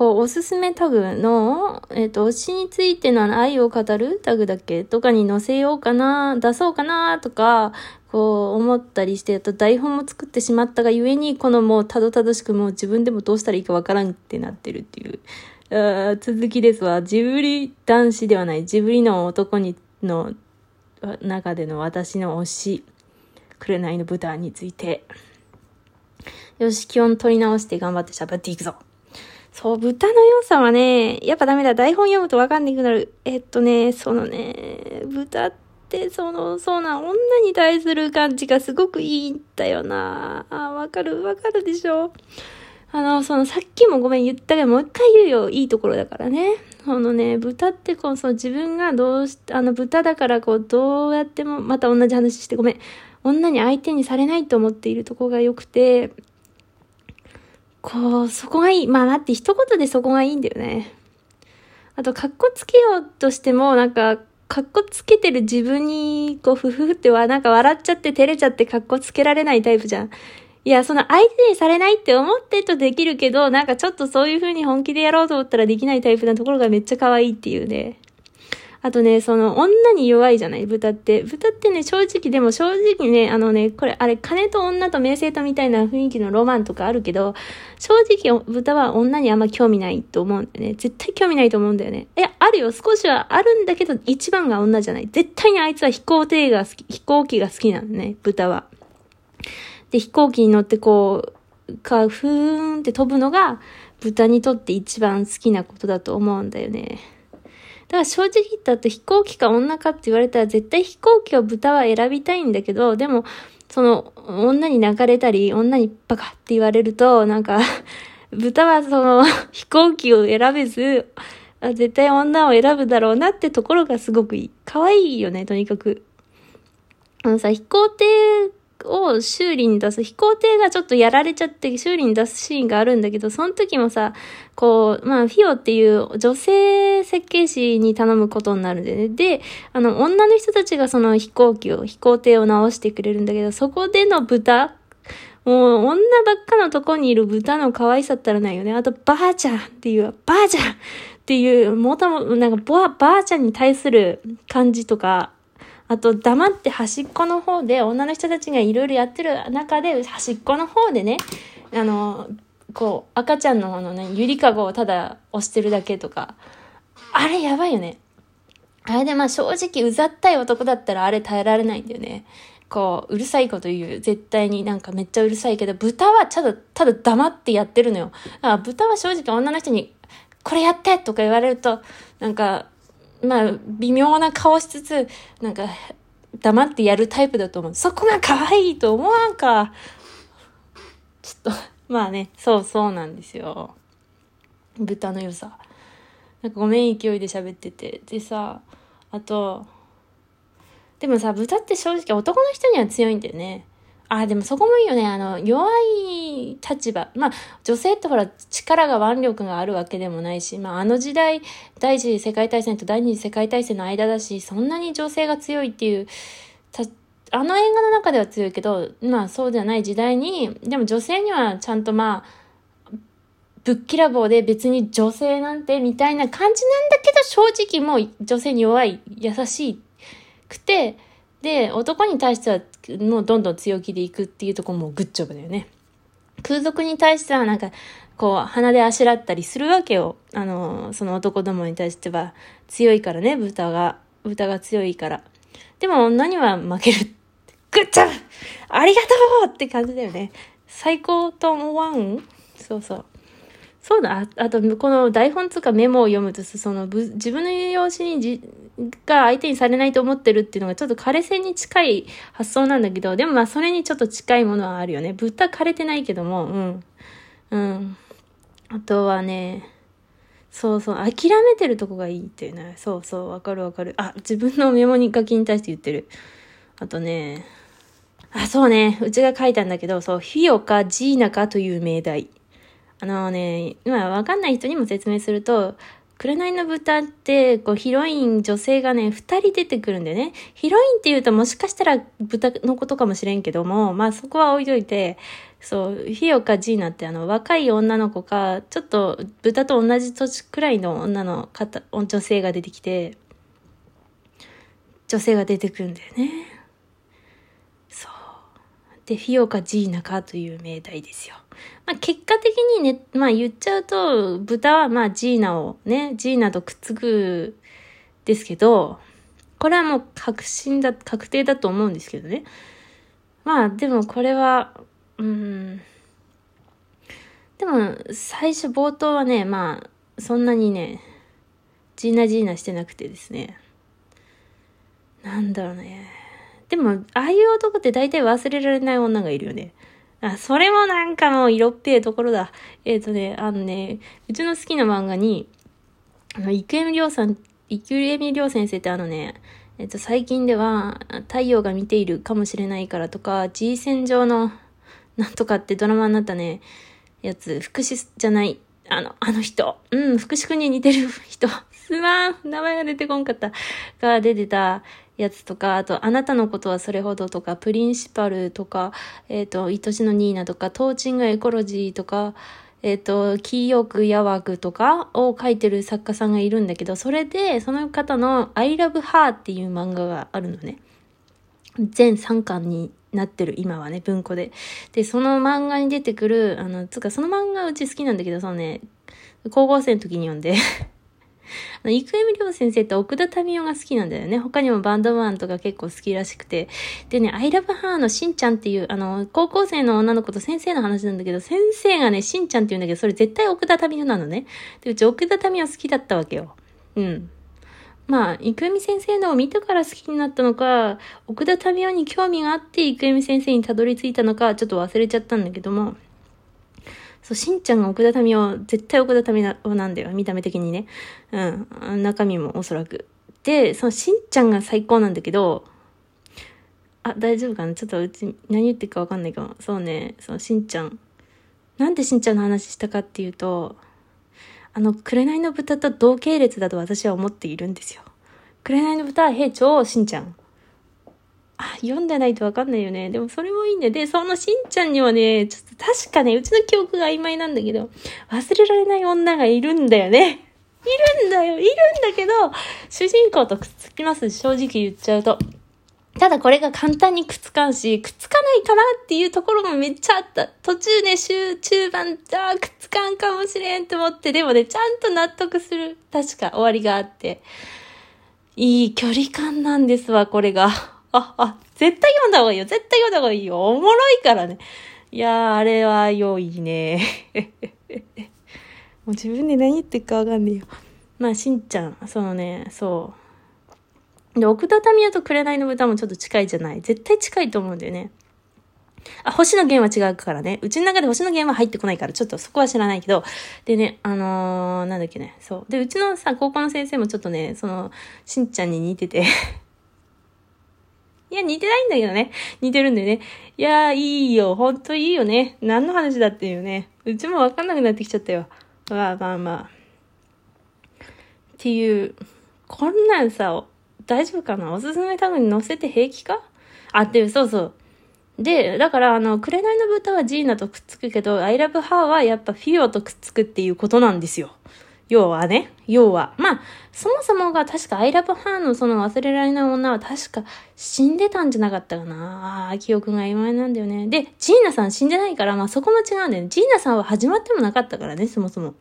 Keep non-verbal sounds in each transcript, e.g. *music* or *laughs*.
こう、おすすめタグの、えっ、と、推しについての愛を語るタグだっけとかに載せようかな、出そうかな、とか、こう思ったりして、あと台本も作ってしまったがゆえに、このもうたどたどしくもう自分でもどうしたらいいかわからんってなってるっていう。あ続きですわ。ジブリ男子ではない。ジブリの男に、の中での私の推し。紅の豚について。よし、気温取り直して頑張って喋っていくぞ。そう、豚の良さはね、やっぱダメだ。台本読むとわかんなくなる。えっとね、そのね、豚って、その、そうな、女に対する感じがすごくいいんだよな。あ、わかる、わかるでしょ。あの、その、さっきもごめん言ったけど、もう一回言うよ。いいところだからね。そのね、豚ってこう、その自分がどうし、あの、豚だからこう、どうやっても、また同じ話してごめん。女に相手にされないと思っているとこが良くて、こう、そこがいい。まあ待って、一言でそこがいいんだよね。あと、格好つけようとしても、なんか、格好つけてる自分に、こう、ふふふっては、なんか笑っちゃって照れちゃって格好つけられないタイプじゃん。いや、その相手にされないって思ってとできるけど、なんかちょっとそういう風に本気でやろうと思ったらできないタイプなところがめっちゃ可愛いっていうね。あとね、その女に弱いじゃない？豚って。豚ってね、正直でも正直ね、あのね、これ、あれ、金と女と名声とみたいな雰囲気のロマンとかあるけど、正直豚は女にあんま興味ないと思うんだよね。絶対興味ないと思うんだよね。いや、あるよ。少しはあるんだけど、一番が女じゃない？絶対にあいつは飛行艇が好き、飛行機が好きなのね、豚は。で、飛行機に乗ってこう、か、ふーんって飛ぶのが、豚にとって一番好きなことだと思うんだよね。だから正直言ったと飛行機か女かって言われたら絶対飛行機を豚は選びたいんだけど、でも、その、女に泣かれたり、女にバカって言われると、なんか *laughs* 豚はその、飛行機を選べず、絶対女を選ぶだろうなってところがすごくいい。可愛いよね、とにかく。あのさ、飛行艇を修理に出す、飛行艇がちょっとやられちゃって修理に出すシーンがあるんだけど、その時もさ、こう、まあ、フィオっていう女性設計士に頼むことになるんでね。で、あの、女の人たちがその飛行機を、飛行艇を直してくれるんだけど、そこでの豚もう、女ばっかのとこにいる豚の可愛さったらないよね。あと、ばあちゃんっていう、ばあちゃんっていう、もとも、なんか、ば、ばあちゃんに対する感じとか、あと、黙って端っこの方で、女の人たちがいろいろやってる中で、端っこの方でね、あの、こう、赤ちゃんのあのね、ゆりかごをただ押してるだけとか、あれやばいよね。あれでまあ正直うざったい男だったらあれ耐えられないんだよね。こう、うるさいこと言う。絶対になんかめっちゃうるさいけど、豚はただ、ただ黙ってやってるのよ。だから豚は正直女の人に、これやってとか言われると、なんか、まあ、微妙な顔しつつ、なんか、黙ってやるタイプだと思う。そこが可愛いと思わんか。ちょっと、まあね、そうそうなんですよ。豚の良さ。なんかごめん、勢いで喋ってて。でさ、あと、でもさ、豚って正直男の人には強いんだよね。あ、でもそこもいいよね。あの、弱い立場。まあ、女性ってほら、力が腕力があるわけでもないし、まあ、あの時代、第一次世界大戦と第二次世界大戦の間だし、そんなに女性が強いっていう、あの映画の中では強いけど、まあ、そうじゃない時代に、でも女性にはちゃんとまあ、ぶっきらぼうで別に女性なんてみたいな感じなんだけど、正直もう女性に弱い、優しくて、で、男に対してはもうどんどん強気でいくっていうとこもグッジョブだよね。空賊に対してはなんか、こう、鼻であしらったりするわけよ。あの、その男どもに対しては強いからね、豚が。豚が強いから。でも女には負ける。グッジョブありがとうって感じだよね。最高と思わん？そうそう。そうだ、あと、この台本つかメモを読むと、その、自分の用紙にじ、が相手にされないと思ってるっていうのがちょっと枯れ線に近い発想なんだけど、でもまあそれにちょっと近いものはあるよね。豚枯れてないけども、うん。うん。あとはね、そうそう、諦めてるとこがいいっていうね。そうそう、わかるわかる。あ、自分のメモに書きに対して言ってる。あとね、あ、そうね、うちが書いたんだけど、そう、フィオかジーナかという命題。あのね、今わかんない人にも説明すると、紅の豚って、こう、ヒロイン、女性がね、二人出てくるんだよね。ヒロインって言うともしかしたら豚のことかもしれんけども、まあそこは置いといて、そう、ヒヨかジーナってあの、若い女の子か、ちょっと豚と同じ年くらいの女の方、女性が出てきて、女性が出てくるんだよね。で、フィオかジーナかという命題ですよ。まあ、結果的にね、まあ言っちゃうと、豚はまあジーナをね、ジーナとくっつくですけど、これはもう確信だ、確定だと思うんですけどね。まあでもこれは、うん。でも最初冒頭はね、まあそんなにね、ジーナジーナしてなくてですね。なんだろうね。でも、ああいう男って大体忘れられない女がいるよね。あ、それもなんかもう色っぺえところだ。えっ、ー、とね、あのね、うちの好きな漫画に、あの、郁恵りょうさん、郁恵りょう先生ってあのね、えっ、ー、と、最近では、太陽が見ているかもしれないからとか、G 線上の、なんとかってドラマになったね、やつ、福祉じゃない、あの、あの人、うん、福祉くんに似てる人、すまん、名前が出てこんかった、が出てた、やつとか、あと、あなたのことはそれほどとか、プリンシパルとか、えっ、ー、と、愛しのニーナとか、トーチングエコロジーとか、えっ、ー、と、キーヨークヤワグとかを書いてる作家さんがいるんだけど、それで、その方の I love her っていう漫画があるのね。全3巻になってる、今はね、文庫で。で、その漫画に出てくる、あの、つか、その漫画うち好きなんだけど、そのね、高校生の時に読んで *laughs* あの、生見亮先生って奥田民生が好きなんだよね。他にもバンドマンとか結構好きらしくて。でね、アイラブハーのしんちゃんっていう、あの、高校生の女の子と先生の話なんだけど、先生がね、しんちゃんって言うんだけど、それ絶対奥田民生なのね。で、うち奥田民生好きだったわけよ。うん。まあ、生見先生のを見たから好きになったのか、奥田民生に興味があって生見先生にたどり着いたのか、ちょっと忘れちゃったんだけども、そう、しんちゃんが奥田民生、絶対奥田民生なんだよ、見た目的にね。うん。中身もおそらく。で、そのしんちゃんが最高なんだけど、あ、大丈夫かな？ちょっとうち何言ってるかわかんないかも。そうね、そのしんちゃん。なんでしんちゃんの話したかっていうと、あの、紅の豚と同系列だと私は思っているんですよ。紅の豚は兵長しんちゃん。読んでないとわかんないよね。でもそれもいいんだよ。で、そのしんちゃんにはね、ちょっと確かね、うちの記憶が曖昧なんだけど、忘れられない女がいるんだよね。いるんだよ。いるんだけど、主人公とくっつきます。正直言っちゃうと。ただこれが簡単にくっつかんし、くっつかないかなっていうところがめっちゃあった。途中ね、週中盤、あくっつかんかもしれんと思って、でもね、ちゃんと納得する、確か終わりがあって。いい距離感なんですわ、これが。あ、あ、絶対読んだ方がいいよ。絶対読んだ方がいいよ。おもろいからね。いやー、あれは良いね。*laughs* もう自分で何言ってるかわかんねえよ。まあ、しんちゃん、そのね、そう。で、奥田民生と紅の豚もちょっと近いじゃない。絶対近いと思うんだよね。あ、星野源は違うからね。うちの中で星野源は入ってこないから、ちょっとそこは知らないけど。でね、あのー、なんだっけね。そう。で、うちのさ、高校の先生もちょっとね、その、しんちゃんに似てていや、似てないんだけどね。似てるんだよね。いやいいよ。ほんといいよね。何の話だっていうね。うちもわかんなくなってきちゃったよ。まあまあまあ。っていう、こんなんさ、大丈夫かな？おすすめタグに載せて平気か？あ、っていう、そうそう。で、だから、あの、紅の豚はジーナとくっつくけど、アイラブハーはやっぱフィオとくっつくっていうことなんですよ。要はね、要は。まあ、そもそもが確かアイラブハーのその忘れられない女は確か死んでたんじゃなかったかな。記憶が曖昧なんだよね。で、ジーナさん死んでないから、まあそこも違うんだよね。ジーナさんは始まってもなかったからね、そもそも。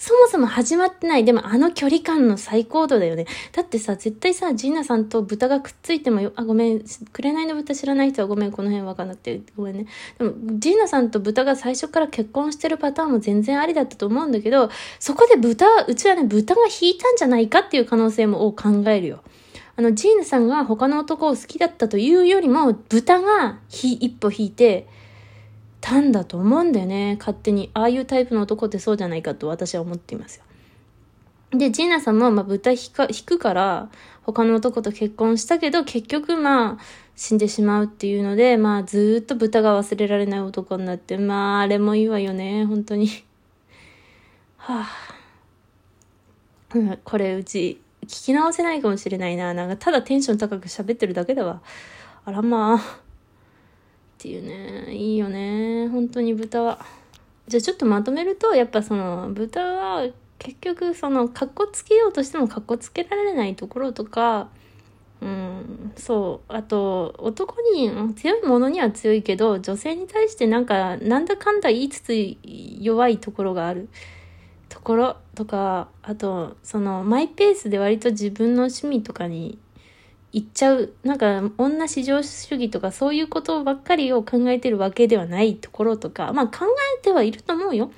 そもそも始まってない。でもあの距離感の最高度だよね。だってさ、絶対さ、ジーナさんと豚がくっついてもよ、あ、ごめん、紅の豚知らない人はごめん、この辺わかんなくて、ごめんね。でも、ジーナさんと豚が最初から結婚してるパターンも全然ありだったと思うんだけど、そこで豚、うちはね、豚が引いたんじゃないかっていう可能性も考えるよ。あの、ジーナさんが他の男を好きだったというよりも、豚がひ一歩引いて、たんだと思うんだよね勝手にああいうタイプの男ってそうじゃないかと私は思っていますよでジーナさんも、まあ、豚引か引くから他の男と結婚したけど結局まあ死んでしまうっていうのでまあずっと豚が忘れられない男になってまああれもいいわよね本当にはあ、これうち聞き直せないかもしれないな。なんかただテンション高く喋ってるだけだわ。あらまあ。っていうね。いいよね。本当に豚は。じゃあちょっとまとめると、やっぱその豚は結局そのかっこつけようとしてもかっこつけられないところとか、うん、そう。あと、男に強いものには強いけど、女性に対してなんか、なんだかんだ言いつつ弱いところがあるところとか、あと、その、マイペースで割と自分の趣味とかに行っちゃう。なんか、女至上主義とかそういうことばっかりを考えてるわけではないところとか、まあ考えてはいると思うよ。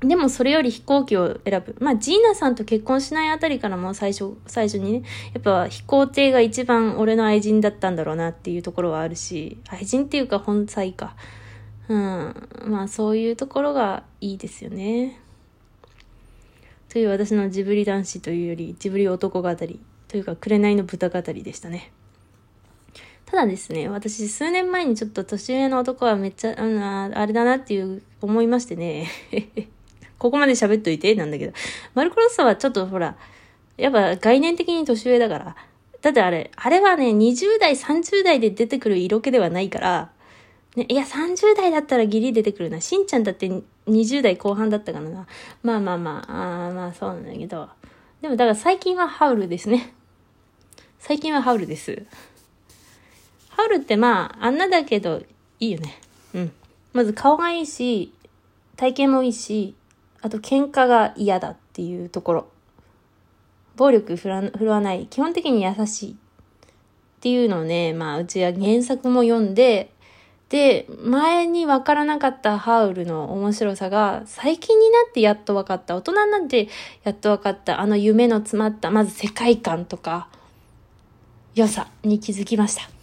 でもそれより飛行機を選ぶ。まあ、ジーナさんと結婚しないあたりからも最初、最初にね、やっぱ飛行艇が一番俺の愛人だったんだろうなっていうところはあるし、愛人っていうか本妻か。うん。まあ、そういうところがいいですよね。という私のジブリ男子というより、ジブリ男語りというか、紅の豚語りでしたね。ただですね、私数年前にちょっと年上の男はめっちゃ、ああれだなっていう思いましてね。*laughs* ここまで喋っといて、なんだけど。マルコロッサはちょっとほら、やっぱ概念的に年上だから。だってあれ、あれはね、20代、30代で出てくる色気ではないから、ね、いや、30代だったらギリ出てくるな。しんちゃんだって20代後半だったからな。まあまあまあ、あまあそうなんだけど。でもだから最近はハウルですね。最近はハウルです。ハウルってまあ、あんなだけど、いいよね。うん。まず顔がいいし、体型もいいし、あと喧嘩が嫌だっていうところ。暴力振るわない。基本的に優しい。っていうのをね、まあうちは原作も読んで、で、前に分からなかったハウルの面白さが、最近になってやっと分かった。大人になってやっと分かった。あの夢の詰まった、まず世界観とか、良さに気づきました。